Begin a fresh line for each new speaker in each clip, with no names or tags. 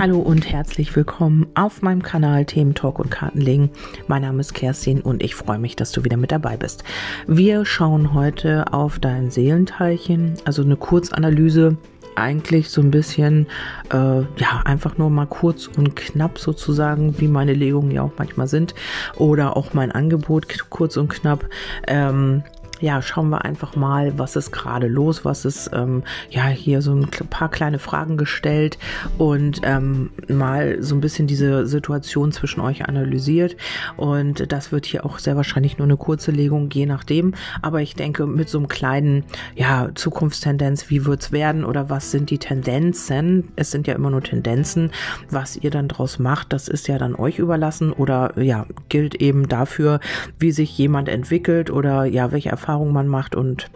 Hallo und herzlich willkommen auf meinem Kanal Themen Talk und Kartenlegen. Mein Name ist Kerstin und ich freue mich, dass du wieder mit dabei bist. Wir schauen heute auf dein Seelenteilchen, also eine Kurzanalyse eigentlich so ein bisschen, äh, ja, einfach nur mal kurz und knapp sozusagen, wie meine Legungen ja auch manchmal sind. Oder auch mein Angebot kurz und knapp. Ähm, ja, schauen wir einfach mal, was ist gerade los, was ist, ähm, ja, hier so ein paar kleine Fragen gestellt und ähm, mal so ein bisschen diese Situation zwischen euch analysiert. Und das wird hier auch sehr wahrscheinlich nur eine kurze Legung, je nachdem. Aber ich denke, mit so einem kleinen, ja, Zukunftstendenz, wie wird's werden oder was sind die Tendenzen? Es sind ja immer nur Tendenzen. Was ihr dann draus macht, das ist ja dann euch überlassen oder ja, gilt eben dafür, wie sich jemand entwickelt oder ja, welche Erfahrungen Erfahrung man macht und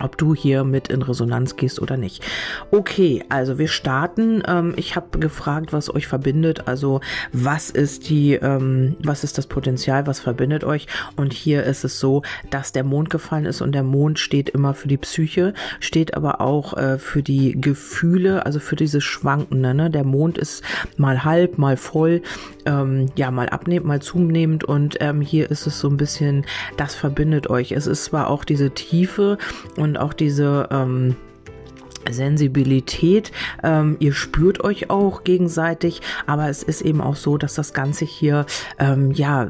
ob du hier mit in Resonanz gehst oder nicht. Okay, also wir starten. Ähm, ich habe gefragt, was euch verbindet. Also was ist die, ähm, was ist das Potenzial, was verbindet euch? Und hier ist es so, dass der Mond gefallen ist und der Mond steht immer für die Psyche, steht aber auch äh, für die Gefühle, also für dieses Schwankende. Ne? Der Mond ist mal halb, mal voll, ähm, ja, mal abnehmend, mal zunehmend. Und ähm, hier ist es so ein bisschen, das verbindet euch. Es ist zwar auch diese Tiefe auch diese ähm, Sensibilität. Ähm, ihr spürt euch auch gegenseitig, aber es ist eben auch so, dass das Ganze hier ähm, ja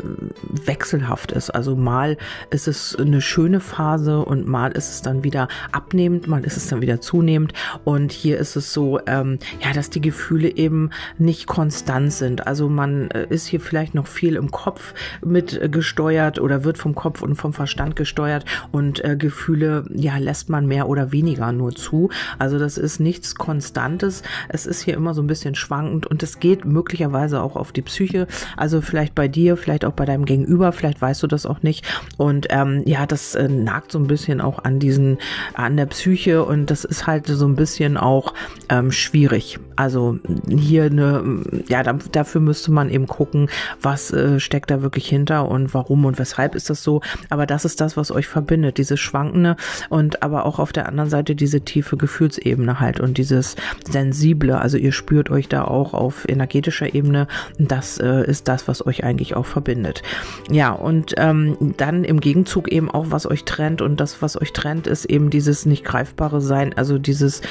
wechselhaft ist. Also mal ist es eine schöne Phase und mal ist es dann wieder abnehmend, mal ist es dann wieder zunehmend. Und hier ist es so, ähm, ja, dass die Gefühle eben nicht konstant sind. Also man äh, ist hier vielleicht noch viel im Kopf mit äh, gesteuert oder wird vom Kopf und vom Verstand gesteuert und äh, Gefühle ja lässt man mehr oder weniger nur zu. Also das ist nichts Konstantes. Es ist hier immer so ein bisschen schwankend und es geht möglicherweise auch auf die Psyche. Also vielleicht bei dir, vielleicht auch bei deinem Gegenüber, vielleicht weißt du das auch nicht. Und ähm, ja, das äh, nagt so ein bisschen auch an diesen, an der Psyche und das ist halt so ein bisschen auch ähm, schwierig. Also hier eine, ja, da, dafür müsste man eben gucken, was äh, steckt da wirklich hinter und warum und weshalb ist das so. Aber das ist das, was euch verbindet, dieses Schwankende und aber auch auf der anderen Seite diese tiefe Gefühls Gefühlsebene halt und dieses Sensible, also ihr spürt euch da auch auf energetischer Ebene. Das äh, ist das, was euch eigentlich auch verbindet. Ja, und ähm, dann im Gegenzug eben auch, was euch trennt und das, was euch trennt, ist eben dieses nicht greifbare Sein, also dieses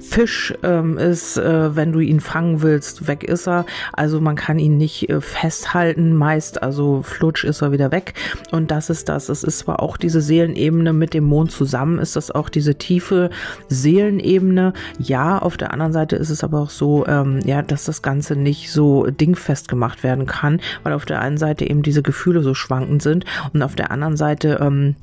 Fisch ähm, ist, äh, wenn du ihn fangen willst, weg ist er. Also man kann ihn nicht äh, festhalten, meist, also flutsch ist er wieder weg. Und das ist das. Es ist zwar auch diese Seelenebene mit dem Mond zusammen, ist das auch diese tiefe Seelenebene Ebene. Ja, auf der anderen Seite ist es aber auch so, ähm, ja, dass das Ganze nicht so dingfest gemacht werden kann, weil auf der einen Seite eben diese Gefühle so schwankend sind und auf der anderen Seite ähm,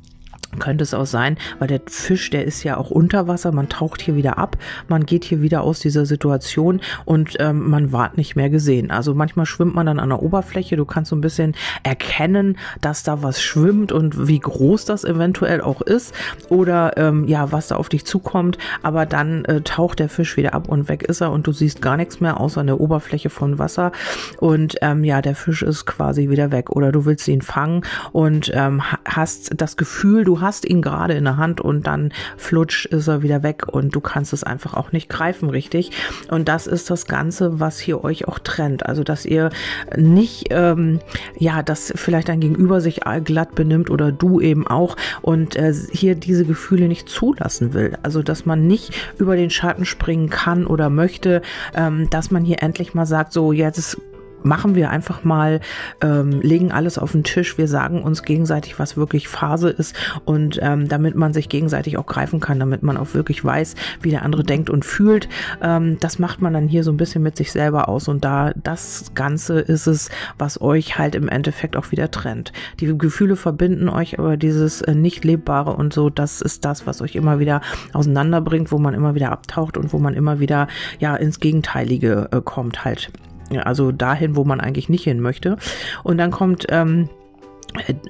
könnte es auch sein, weil der Fisch, der ist ja auch unter Wasser, man taucht hier wieder ab, man geht hier wieder aus dieser Situation und ähm, man ward nicht mehr gesehen. Also manchmal schwimmt man dann an der Oberfläche, du kannst so ein bisschen erkennen, dass da was schwimmt und wie groß das eventuell auch ist oder ähm, ja, was da auf dich zukommt, aber dann äh, taucht der Fisch wieder ab und weg ist er und du siehst gar nichts mehr außer eine Oberfläche von Wasser und ähm, ja, der Fisch ist quasi wieder weg oder du willst ihn fangen und ähm, hast das Gefühl, du hast ihn gerade in der Hand und dann flutsch ist er wieder weg und du kannst es einfach auch nicht greifen richtig. Und das ist das Ganze, was hier euch auch trennt. Also, dass ihr nicht, ähm, ja, dass vielleicht dein Gegenüber sich glatt benimmt oder du eben auch und äh, hier diese Gefühle nicht zulassen will. Also, dass man nicht über den Schatten springen kann oder möchte, ähm, dass man hier endlich mal sagt, so jetzt machen wir einfach mal, ähm, legen alles auf den Tisch. Wir sagen uns gegenseitig, was wirklich Phase ist und ähm, damit man sich gegenseitig auch greifen kann, damit man auch wirklich weiß, wie der andere denkt und fühlt. Ähm, das macht man dann hier so ein bisschen mit sich selber aus und da das Ganze ist es, was euch halt im Endeffekt auch wieder trennt. Die Gefühle verbinden euch, aber dieses äh, nicht lebbare und so, das ist das, was euch immer wieder auseinanderbringt, wo man immer wieder abtaucht und wo man immer wieder ja ins Gegenteilige äh, kommt halt also dahin, wo man eigentlich nicht hin möchte. Und dann kommt ähm,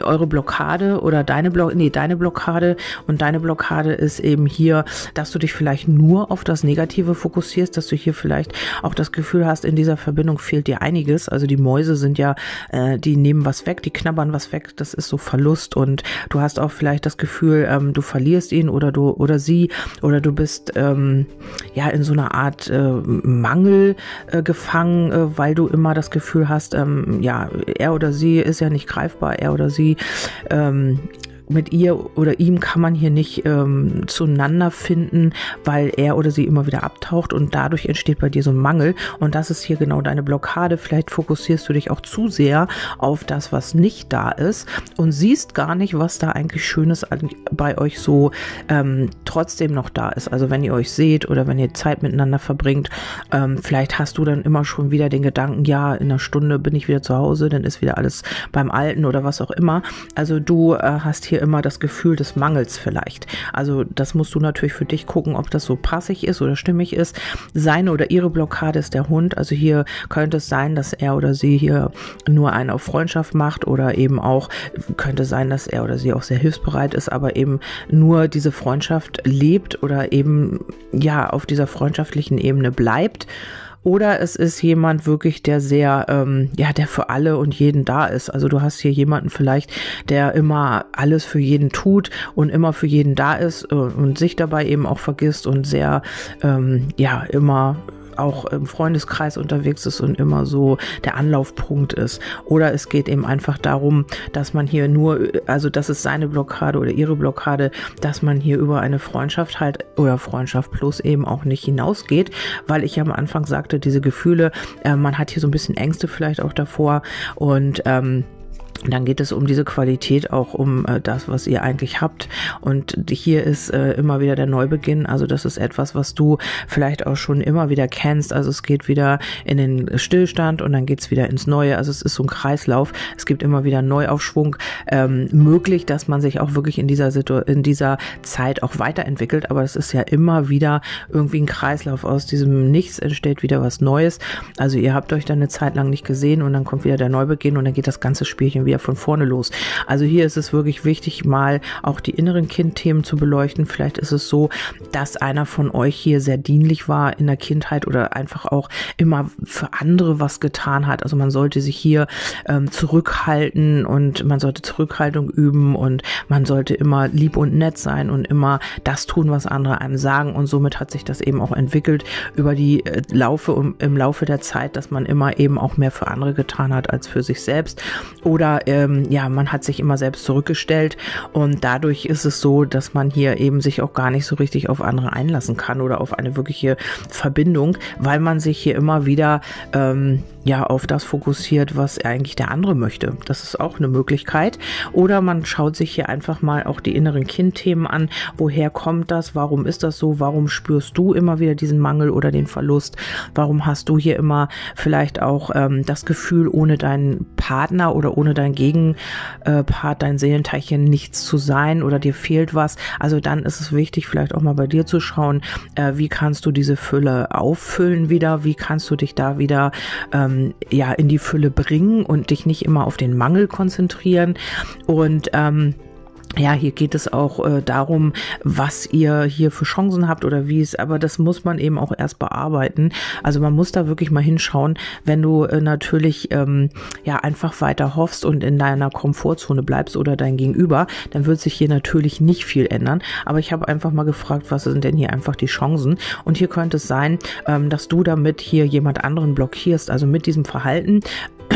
eure Blockade oder deine Block nee, deine Blockade. Und deine Blockade ist eben hier, dass du dich vielleicht nur auf das Negative fokussierst, dass du hier vielleicht auch das Gefühl hast, in dieser Verbindung fehlt dir einiges. Also die Mäuse sind ja, äh, die nehmen was weg, die knabbern was weg, das ist so Verlust. Und du hast auch vielleicht das Gefühl, ähm, du verlierst ihn oder du oder sie oder du bist ähm, ja in so einer Art äh, Mangel äh, gefangen, äh, weil du immer das Gefühl hast, ähm, ja, er oder sie ist ja nicht greifbar, er oder sie ähm, mit ihr oder ihm kann man hier nicht ähm, zueinander finden, weil er oder sie immer wieder abtaucht und dadurch entsteht bei dir so ein Mangel. Und das ist hier genau deine Blockade. Vielleicht fokussierst du dich auch zu sehr auf das, was nicht da ist und siehst gar nicht, was da eigentlich Schönes bei euch so ähm, trotzdem noch da ist. Also wenn ihr euch seht oder wenn ihr Zeit miteinander verbringt, ähm, vielleicht hast du dann immer schon wieder den Gedanken, ja, in einer Stunde bin ich wieder zu Hause, dann ist wieder alles beim Alten oder was auch immer. Also du äh, hast hier dir immer das Gefühl des Mangels vielleicht. Also das musst du natürlich für dich gucken, ob das so passig ist oder stimmig ist. Seine oder ihre Blockade ist der Hund. Also hier könnte es sein, dass er oder sie hier nur einen auf Freundschaft macht oder eben auch könnte sein, dass er oder sie auch sehr hilfsbereit ist, aber eben nur diese Freundschaft lebt oder eben ja auf dieser freundschaftlichen Ebene bleibt oder es ist jemand wirklich, der sehr, ähm, ja, der für alle und jeden da ist. Also du hast hier jemanden vielleicht, der immer alles für jeden tut und immer für jeden da ist äh, und sich dabei eben auch vergisst und sehr, ähm, ja, immer auch im Freundeskreis unterwegs ist und immer so der Anlaufpunkt ist. Oder es geht eben einfach darum, dass man hier nur, also das ist seine Blockade oder ihre Blockade, dass man hier über eine Freundschaft halt oder Freundschaft plus eben auch nicht hinausgeht, weil ich ja am Anfang sagte, diese Gefühle, äh, man hat hier so ein bisschen Ängste vielleicht auch davor und ähm, dann geht es um diese Qualität, auch um äh, das, was ihr eigentlich habt. Und hier ist äh, immer wieder der Neubeginn. Also das ist etwas, was du vielleicht auch schon immer wieder kennst. Also es geht wieder in den Stillstand und dann geht's wieder ins Neue. Also es ist so ein Kreislauf. Es gibt immer wieder Neuaufschwung ähm, möglich, dass man sich auch wirklich in dieser Situ in dieser Zeit auch weiterentwickelt. Aber es ist ja immer wieder irgendwie ein Kreislauf. Aus diesem Nichts entsteht wieder was Neues. Also ihr habt euch dann eine Zeit lang nicht gesehen und dann kommt wieder der Neubeginn und dann geht das ganze Spielchen wieder von vorne los. Also hier ist es wirklich wichtig, mal auch die inneren Kindthemen zu beleuchten. Vielleicht ist es so, dass einer von euch hier sehr dienlich war in der Kindheit oder einfach auch immer für andere was getan hat. Also man sollte sich hier ähm, zurückhalten und man sollte Zurückhaltung üben und man sollte immer lieb und nett sein und immer das tun, was andere einem sagen. Und somit hat sich das eben auch entwickelt über die äh, Laufe um, im Laufe der Zeit, dass man immer eben auch mehr für andere getan hat als für sich selbst. Oder ähm, ja, man hat sich immer selbst zurückgestellt und dadurch ist es so, dass man hier eben sich auch gar nicht so richtig auf andere einlassen kann oder auf eine wirkliche Verbindung, weil man sich hier immer wieder ähm, ja auf das fokussiert, was eigentlich der andere möchte. Das ist auch eine Möglichkeit. Oder man schaut sich hier einfach mal auch die inneren Kindthemen an. Woher kommt das? Warum ist das so? Warum spürst du immer wieder diesen Mangel oder den Verlust? Warum hast du hier immer vielleicht auch ähm, das Gefühl, ohne deinen Partner oder ohne deinen Gegenpart, dein Seelenteilchen nichts zu sein oder dir fehlt was? Also dann ist es wichtig, vielleicht auch mal bei dir zu schauen, äh, wie kannst du diese Fülle auffüllen wieder? Wie kannst du dich da wieder ähm, ja in die Fülle bringen und dich nicht immer auf den Mangel konzentrieren und ähm, ja, hier geht es auch äh, darum, was ihr hier für Chancen habt oder wie es, aber das muss man eben auch erst bearbeiten. Also man muss da wirklich mal hinschauen, wenn du äh, natürlich ähm, ja einfach weiter hoffst und in deiner Komfortzone bleibst oder dein Gegenüber, dann wird sich hier natürlich nicht viel ändern. Aber ich habe einfach mal gefragt, was sind denn hier einfach die Chancen? Und hier könnte es sein, ähm, dass du damit hier jemand anderen blockierst, also mit diesem Verhalten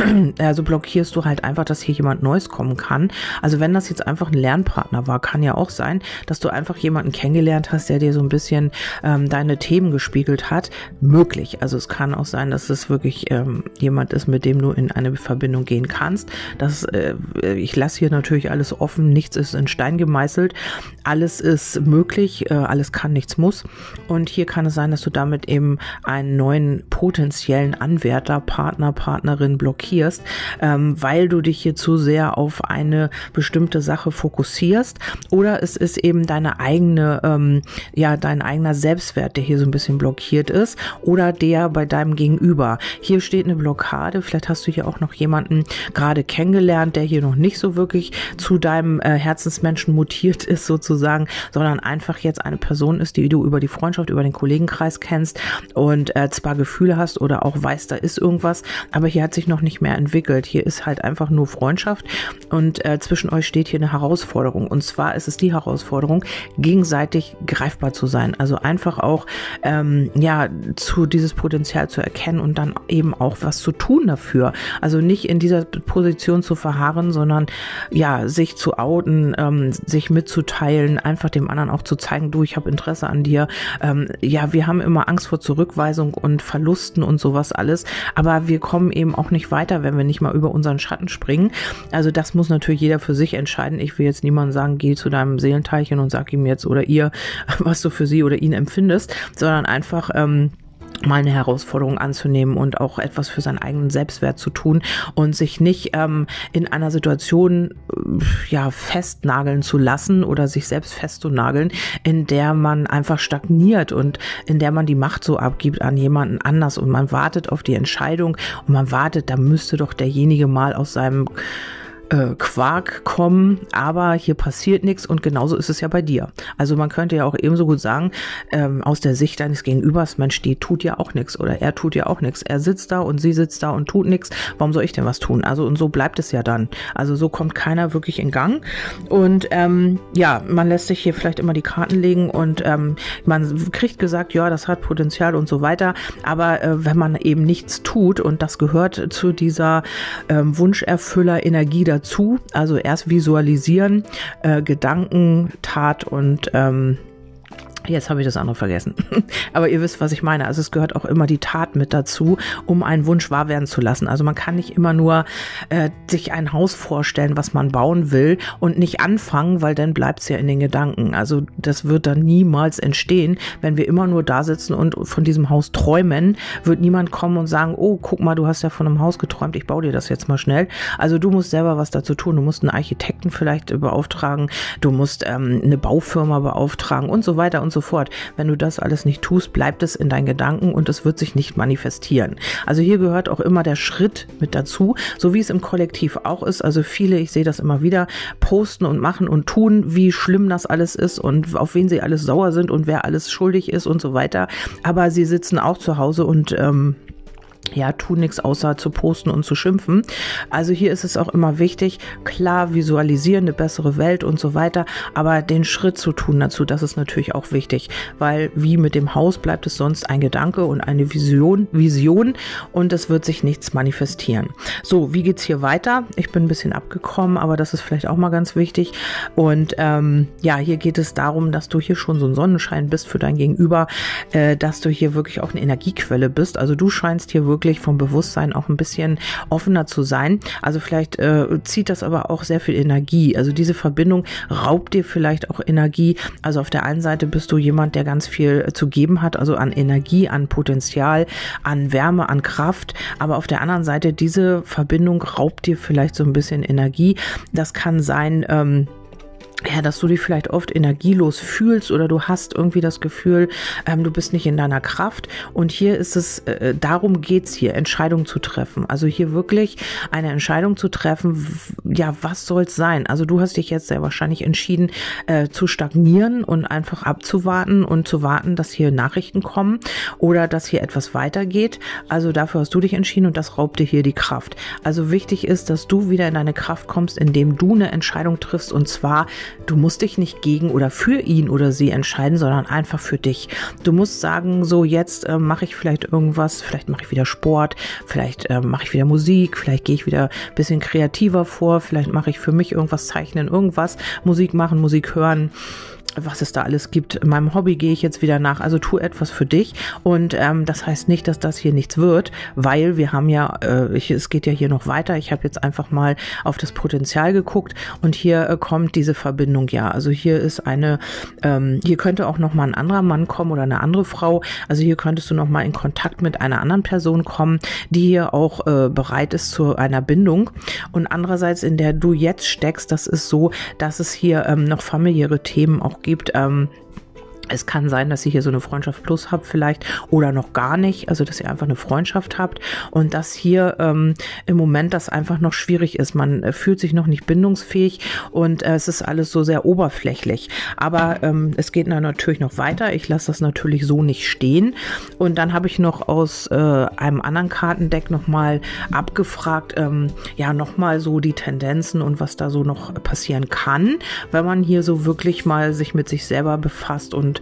also blockierst du halt einfach, dass hier jemand Neues kommen kann. Also wenn das jetzt einfach ein Lernpartner war, kann ja auch sein, dass du einfach jemanden kennengelernt hast, der dir so ein bisschen ähm, deine Themen gespiegelt hat. Möglich. Also es kann auch sein, dass es wirklich ähm, jemand ist, mit dem du in eine Verbindung gehen kannst. Das, äh, ich lasse hier natürlich alles offen, nichts ist in Stein gemeißelt. Alles ist möglich, äh, alles kann, nichts muss. Und hier kann es sein, dass du damit eben einen neuen potenziellen Anwärter, Partner, Partnerin blockierst blockierst, ähm, weil du dich hier zu sehr auf eine bestimmte Sache fokussierst oder es ist eben deine eigene, ähm, ja, dein eigener Selbstwert, der hier so ein bisschen blockiert ist oder der bei deinem Gegenüber. Hier steht eine Blockade, vielleicht hast du hier auch noch jemanden gerade kennengelernt, der hier noch nicht so wirklich zu deinem äh, Herzensmenschen mutiert ist sozusagen, sondern einfach jetzt eine Person ist, die du über die Freundschaft, über den Kollegenkreis kennst und äh, zwar Gefühle hast oder auch weißt, da ist irgendwas, aber hier hat sich noch nicht mehr entwickelt. Hier ist halt einfach nur Freundschaft und äh, zwischen euch steht hier eine Herausforderung und zwar ist es die Herausforderung, gegenseitig greifbar zu sein. Also einfach auch ähm, ja zu dieses Potenzial zu erkennen und dann eben auch was zu tun dafür. Also nicht in dieser Position zu verharren, sondern ja sich zu outen, ähm, sich mitzuteilen, einfach dem anderen auch zu zeigen, du, ich habe Interesse an dir. Ähm, ja, wir haben immer Angst vor Zurückweisung und Verlusten und sowas alles, aber wir kommen eben auch nicht weiter, wenn wir nicht mal über unseren Schatten springen. Also das muss natürlich jeder für sich entscheiden. Ich will jetzt niemandem sagen, geh zu deinem Seelenteilchen und sag ihm jetzt oder ihr, was du für sie oder ihn empfindest, sondern einfach ähm, mal eine Herausforderung anzunehmen und auch etwas für seinen eigenen Selbstwert zu tun und sich nicht ähm, in einer Situation äh, ja festnageln zu lassen oder sich selbst festzunageln, in der man einfach stagniert und in der man die Macht so abgibt an jemanden anders und man wartet auf die Entscheidung und man wartet, da müsste doch derjenige mal aus seinem äh, Quark kommen, aber hier passiert nichts und genauso ist es ja bei dir. Also man könnte ja auch ebenso gut sagen, ähm, aus der Sicht deines Gegenübers, Mensch, die tut ja auch nichts oder er tut ja auch nichts. Er sitzt da und sie sitzt da und tut nichts. Warum soll ich denn was tun? Also und so bleibt es ja dann. Also so kommt keiner wirklich in Gang. Und ähm, ja, man lässt sich hier vielleicht immer die Karten legen und ähm, man kriegt gesagt, ja, das hat Potenzial und so weiter. Aber äh, wenn man eben nichts tut und das gehört zu dieser ähm, Wunscherfüller Energie dazu, dazu. Also erst visualisieren, äh, Gedanken, Tat und ähm, Jetzt habe ich das andere vergessen. Aber ihr wisst, was ich meine. Also es gehört auch immer die Tat mit dazu, um einen Wunsch wahr werden zu lassen. Also man kann nicht immer nur äh, sich ein Haus vorstellen, was man bauen will und nicht anfangen, weil dann bleibt es ja in den Gedanken. Also das wird dann niemals entstehen. Wenn wir immer nur da sitzen und von diesem Haus träumen, wird niemand kommen und sagen, oh, guck mal, du hast ja von einem Haus geträumt, ich baue dir das jetzt mal schnell. Also du musst selber was dazu tun. Du musst einen Architekten vielleicht beauftragen, du musst ähm, eine Baufirma beauftragen und so weiter und und so fort. Wenn du das alles nicht tust, bleibt es in deinen Gedanken und es wird sich nicht manifestieren. Also hier gehört auch immer der Schritt mit dazu, so wie es im Kollektiv auch ist. Also viele, ich sehe das immer wieder, posten und machen und tun, wie schlimm das alles ist und auf wen sie alles sauer sind und wer alles schuldig ist und so weiter. Aber sie sitzen auch zu Hause und ähm, ja, tun nichts außer zu posten und zu schimpfen. Also hier ist es auch immer wichtig, klar visualisieren, eine bessere Welt und so weiter, aber den Schritt zu tun dazu, das ist natürlich auch wichtig, weil wie mit dem Haus bleibt es sonst ein Gedanke und eine Vision, Vision und es wird sich nichts manifestieren. So, wie geht's hier weiter? Ich bin ein bisschen abgekommen, aber das ist vielleicht auch mal ganz wichtig. Und ähm, ja, hier geht es darum, dass du hier schon so ein Sonnenschein bist für dein Gegenüber, äh, dass du hier wirklich auch eine Energiequelle bist. Also du scheinst hier wirklich wirklich vom Bewusstsein auch ein bisschen offener zu sein. Also vielleicht äh, zieht das aber auch sehr viel Energie. Also diese Verbindung raubt dir vielleicht auch Energie. Also auf der einen Seite bist du jemand, der ganz viel zu geben hat, also an Energie, an Potenzial, an Wärme, an Kraft. Aber auf der anderen Seite diese Verbindung raubt dir vielleicht so ein bisschen Energie. Das kann sein, ähm, ja, dass du dich vielleicht oft energielos fühlst oder du hast irgendwie das Gefühl, ähm, du bist nicht in deiner Kraft. Und hier ist es, äh, darum geht's hier, Entscheidungen zu treffen. Also hier wirklich eine Entscheidung zu treffen, ja, was soll's sein? Also du hast dich jetzt sehr wahrscheinlich entschieden, äh, zu stagnieren und einfach abzuwarten und zu warten, dass hier Nachrichten kommen oder dass hier etwas weitergeht. Also dafür hast du dich entschieden und das raubt dir hier die Kraft. Also wichtig ist, dass du wieder in deine Kraft kommst, indem du eine Entscheidung triffst und zwar Du musst dich nicht gegen oder für ihn oder sie entscheiden, sondern einfach für dich. Du musst sagen, so jetzt äh, mache ich vielleicht irgendwas, vielleicht mache ich wieder Sport, vielleicht äh, mache ich wieder Musik, vielleicht gehe ich wieder ein bisschen kreativer vor, vielleicht mache ich für mich irgendwas zeichnen, irgendwas, Musik machen, Musik hören was es da alles gibt. Meinem Hobby gehe ich jetzt wieder nach. Also tu etwas für dich. Und ähm, das heißt nicht, dass das hier nichts wird, weil wir haben ja, äh, ich, es geht ja hier noch weiter. Ich habe jetzt einfach mal auf das Potenzial geguckt und hier äh, kommt diese Verbindung ja. Also hier ist eine, ähm, hier könnte auch noch mal ein anderer Mann kommen oder eine andere Frau. Also hier könntest du noch mal in Kontakt mit einer anderen Person kommen, die hier auch äh, bereit ist zu einer Bindung. Und andererseits, in der du jetzt steckst, das ist so, dass es hier ähm, noch familiäre Themen auch gibt. Ähm, es kann sein, dass ihr hier so eine Freundschaft plus habt vielleicht oder noch gar nicht, also dass ihr einfach eine Freundschaft habt und dass hier ähm, im Moment das einfach noch schwierig ist. Man äh, fühlt sich noch nicht bindungsfähig und äh, es ist alles so sehr oberflächlich. Aber ähm, es geht dann natürlich noch weiter. Ich lasse das natürlich so nicht stehen. Und dann habe ich noch aus äh, einem anderen Kartendeck nochmal abgefragt, ähm, ja, nochmal so die Tendenzen und was da so noch passieren kann, wenn man hier so wirklich mal sich mit sich selber befasst und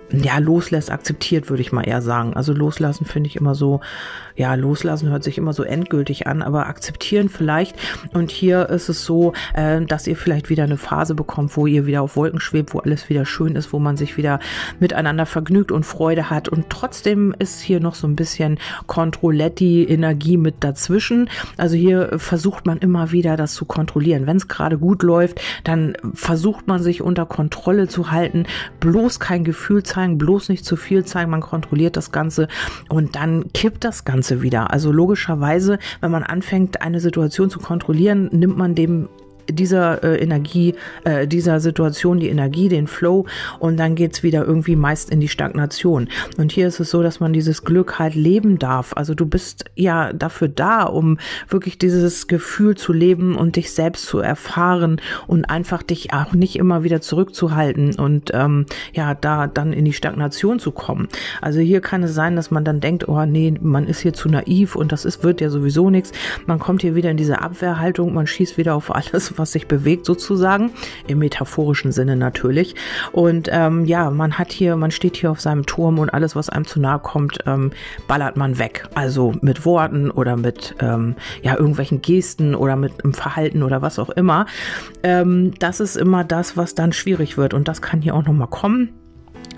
ja, loslässt, akzeptiert, würde ich mal eher sagen. Also loslassen finde ich immer so, ja, loslassen hört sich immer so endgültig an, aber akzeptieren vielleicht. Und hier ist es so, äh, dass ihr vielleicht wieder eine Phase bekommt, wo ihr wieder auf Wolken schwebt, wo alles wieder schön ist, wo man sich wieder miteinander vergnügt und Freude hat. Und trotzdem ist hier noch so ein bisschen Controletti-Energie mit dazwischen. Also hier versucht man immer wieder das zu kontrollieren. Wenn es gerade gut läuft, dann versucht man sich unter Kontrolle zu halten, bloß kein Gefühl zeigen, bloß nicht zu viel zeigen, man kontrolliert das Ganze und dann kippt das Ganze Ganze wieder. Also logischerweise, wenn man anfängt, eine Situation zu kontrollieren, nimmt man dem dieser äh, Energie, äh, dieser Situation die Energie, den Flow und dann geht's wieder irgendwie meist in die Stagnation. Und hier ist es so, dass man dieses Glück halt leben darf. Also du bist ja dafür da, um wirklich dieses Gefühl zu leben und dich selbst zu erfahren und einfach dich auch nicht immer wieder zurückzuhalten und ähm, ja, da dann in die Stagnation zu kommen. Also hier kann es sein, dass man dann denkt, oh nee, man ist hier zu naiv und das ist, wird ja sowieso nichts. Man kommt hier wieder in diese Abwehrhaltung, man schießt wieder auf alles, was sich bewegt sozusagen, im metaphorischen Sinne natürlich. Und ähm, ja, man hat hier, man steht hier auf seinem Turm und alles, was einem zu nahe kommt, ähm, ballert man weg. Also mit Worten oder mit ähm, ja irgendwelchen Gesten oder mit einem Verhalten oder was auch immer. Ähm, das ist immer das, was dann schwierig wird und das kann hier auch noch mal kommen.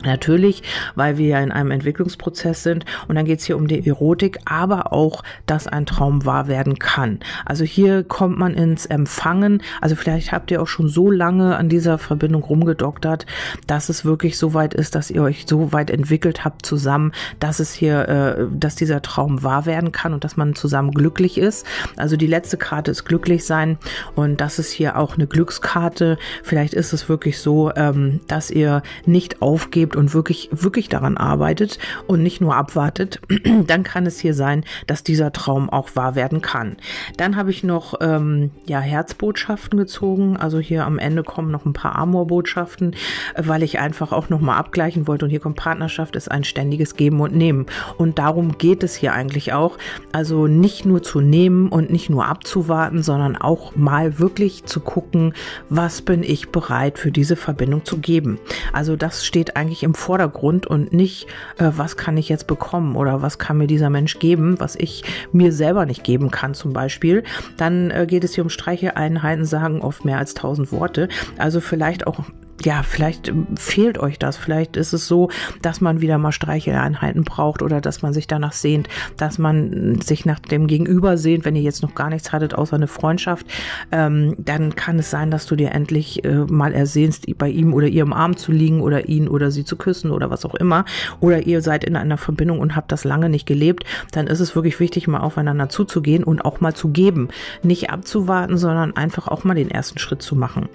Natürlich, weil wir ja in einem Entwicklungsprozess sind und dann geht es hier um die Erotik, aber auch, dass ein Traum wahr werden kann. Also hier kommt man ins Empfangen. Also vielleicht habt ihr auch schon so lange an dieser Verbindung rumgedoktert, dass es wirklich so weit ist, dass ihr euch so weit entwickelt habt zusammen, dass es hier, äh, dass dieser Traum wahr werden kann und dass man zusammen glücklich ist. Also die letzte Karte ist glücklich sein und das ist hier auch eine Glückskarte. Vielleicht ist es wirklich so, ähm, dass ihr nicht aufgebt lebt und wirklich, wirklich daran arbeitet und nicht nur abwartet, dann kann es hier sein, dass dieser Traum auch wahr werden kann. Dann habe ich noch ähm, ja, Herzbotschaften gezogen. Also hier am Ende kommen noch ein paar Amorbotschaften, weil ich einfach auch nochmal abgleichen wollte. Und hier kommt Partnerschaft ist ein ständiges Geben und Nehmen. Und darum geht es hier eigentlich auch. Also nicht nur zu nehmen und nicht nur abzuwarten, sondern auch mal wirklich zu gucken, was bin ich bereit für diese Verbindung zu geben. Also das steht eigentlich im Vordergrund und nicht, äh, was kann ich jetzt bekommen oder was kann mir dieser Mensch geben, was ich mir selber nicht geben kann zum Beispiel. Dann äh, geht es hier um Streicheeinheiten, sagen oft mehr als tausend Worte. Also vielleicht auch ja, vielleicht ähm, fehlt euch das. Vielleicht ist es so, dass man wieder mal Streicheleinheiten braucht oder dass man sich danach sehnt, dass man sich nach dem Gegenüber sehnt, wenn ihr jetzt noch gar nichts hattet außer eine Freundschaft, ähm, dann kann es sein, dass du dir endlich äh, mal ersehnst, bei ihm oder ihrem Arm zu liegen oder ihn oder sie zu küssen oder was auch immer. Oder ihr seid in einer Verbindung und habt das lange nicht gelebt. Dann ist es wirklich wichtig, mal aufeinander zuzugehen und auch mal zu geben. Nicht abzuwarten, sondern einfach auch mal den ersten Schritt zu machen.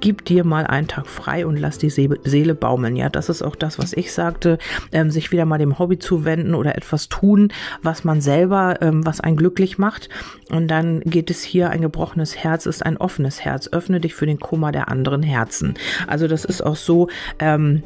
Gib dir mal einen Tag frei frei und lass die Seele baumeln. Ja, das ist auch das, was ich sagte, ähm, sich wieder mal dem Hobby zuwenden oder etwas tun, was man selber, ähm, was einen glücklich macht. Und dann geht es hier, ein gebrochenes Herz ist ein offenes Herz. Öffne dich für den Kummer der anderen Herzen. Also das ist auch so, ähm,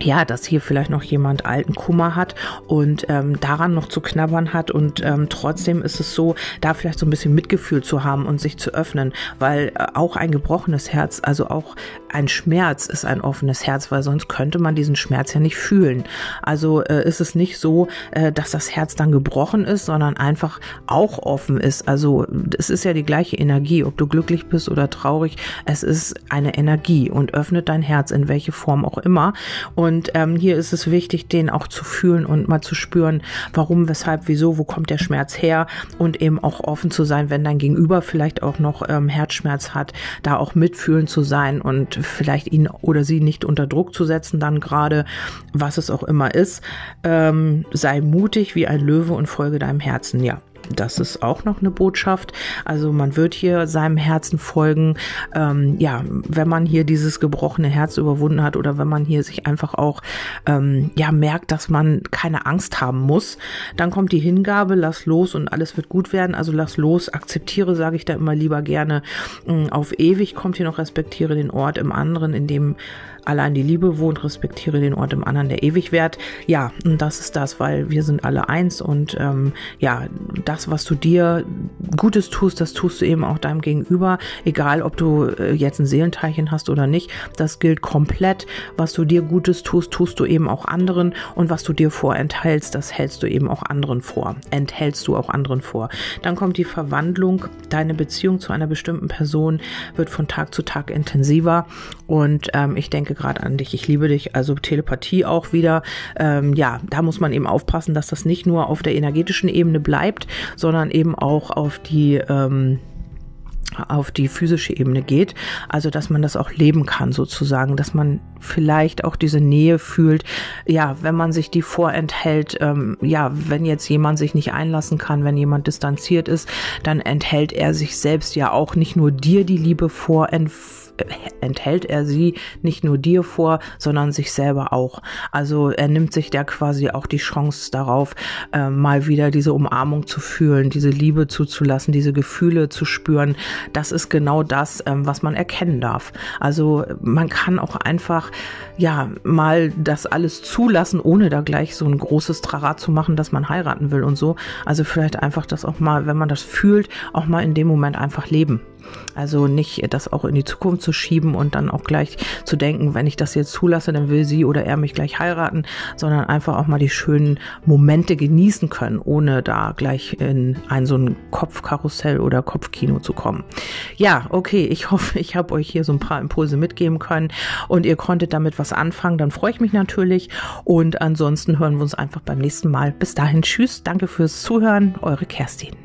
ja, dass hier vielleicht noch jemand alten Kummer hat und ähm, daran noch zu knabbern hat und ähm, trotzdem ist es so, da vielleicht so ein bisschen Mitgefühl zu haben und sich zu öffnen, weil äh, auch ein gebrochenes Herz, also auch ein Schmerz ist ein offenes Herz, weil sonst könnte man diesen Schmerz ja nicht fühlen. Also äh, ist es nicht so, äh, dass das Herz dann gebrochen ist, sondern einfach auch offen ist. Also es ist ja die gleiche Energie, ob du glücklich bist oder traurig, es ist eine Energie und öffnet dein Herz in welche Form auch immer. Und ähm, hier ist es wichtig, den auch zu fühlen und mal zu spüren, warum, weshalb, wieso, wo kommt der Schmerz her und eben auch offen zu sein, wenn dein Gegenüber vielleicht auch noch ähm, Herzschmerz hat, da auch mitfühlen zu sein und vielleicht ihn oder sie nicht unter Druck zu setzen, dann gerade, was es auch immer ist. Ähm, sei mutig wie ein Löwe und folge deinem Herzen, ja. Das ist auch noch eine Botschaft. Also man wird hier seinem Herzen folgen. Ähm, ja, wenn man hier dieses gebrochene Herz überwunden hat oder wenn man hier sich einfach auch ähm, ja merkt, dass man keine Angst haben muss, dann kommt die Hingabe, lass los und alles wird gut werden. Also lass los, akzeptiere, sage ich da immer lieber gerne. Mm, auf ewig kommt hier noch respektiere den Ort im anderen, in dem allein die Liebe wohnt, respektiere den Ort im anderen, der ewig währt. Ja, und das ist das, weil wir sind alle eins und ähm, ja, das, was du dir Gutes tust, das tust du eben auch deinem Gegenüber, egal ob du äh, jetzt ein Seelenteilchen hast oder nicht, das gilt komplett. Was du dir Gutes tust, tust du eben auch anderen. Und was du dir vorenthältst, das hältst du eben auch anderen vor, enthältst du auch anderen vor. Dann kommt die Verwandlung, deine Beziehung zu einer bestimmten Person wird von Tag zu Tag intensiver. Und ähm, ich denke, gerade an dich, ich liebe dich, also Telepathie auch wieder. Ähm, ja, da muss man eben aufpassen, dass das nicht nur auf der energetischen Ebene bleibt, sondern eben auch auf die ähm, auf die physische Ebene geht, also dass man das auch leben kann sozusagen, dass man vielleicht auch diese Nähe fühlt, ja, wenn man sich die vorenthält, ähm, ja, wenn jetzt jemand sich nicht einlassen kann, wenn jemand distanziert ist, dann enthält er sich selbst ja auch nicht nur dir die Liebe vor, enthält er sie nicht nur dir vor, sondern sich selber auch. Also er nimmt sich da quasi auch die Chance darauf, äh, mal wieder diese Umarmung zu fühlen, diese Liebe zuzulassen, diese Gefühle zu spüren. Das ist genau das, ähm, was man erkennen darf. Also man kann auch einfach ja mal das alles zulassen, ohne da gleich so ein großes Trara zu machen, dass man heiraten will und so. Also vielleicht einfach das auch mal, wenn man das fühlt, auch mal in dem Moment einfach leben. Also nicht das auch in die Zukunft zu schieben und dann auch gleich zu denken, wenn ich das jetzt zulasse, dann will sie oder er mich gleich heiraten, sondern einfach auch mal die schönen Momente genießen können, ohne da gleich in ein so ein Kopfkarussell oder Kopfkino zu kommen. Ja, okay, ich hoffe, ich habe euch hier so ein paar Impulse mitgeben können und ihr konntet damit was anfangen, dann freue ich mich natürlich und ansonsten hören wir uns einfach beim nächsten Mal. Bis dahin, tschüss, danke fürs Zuhören, eure Kerstin.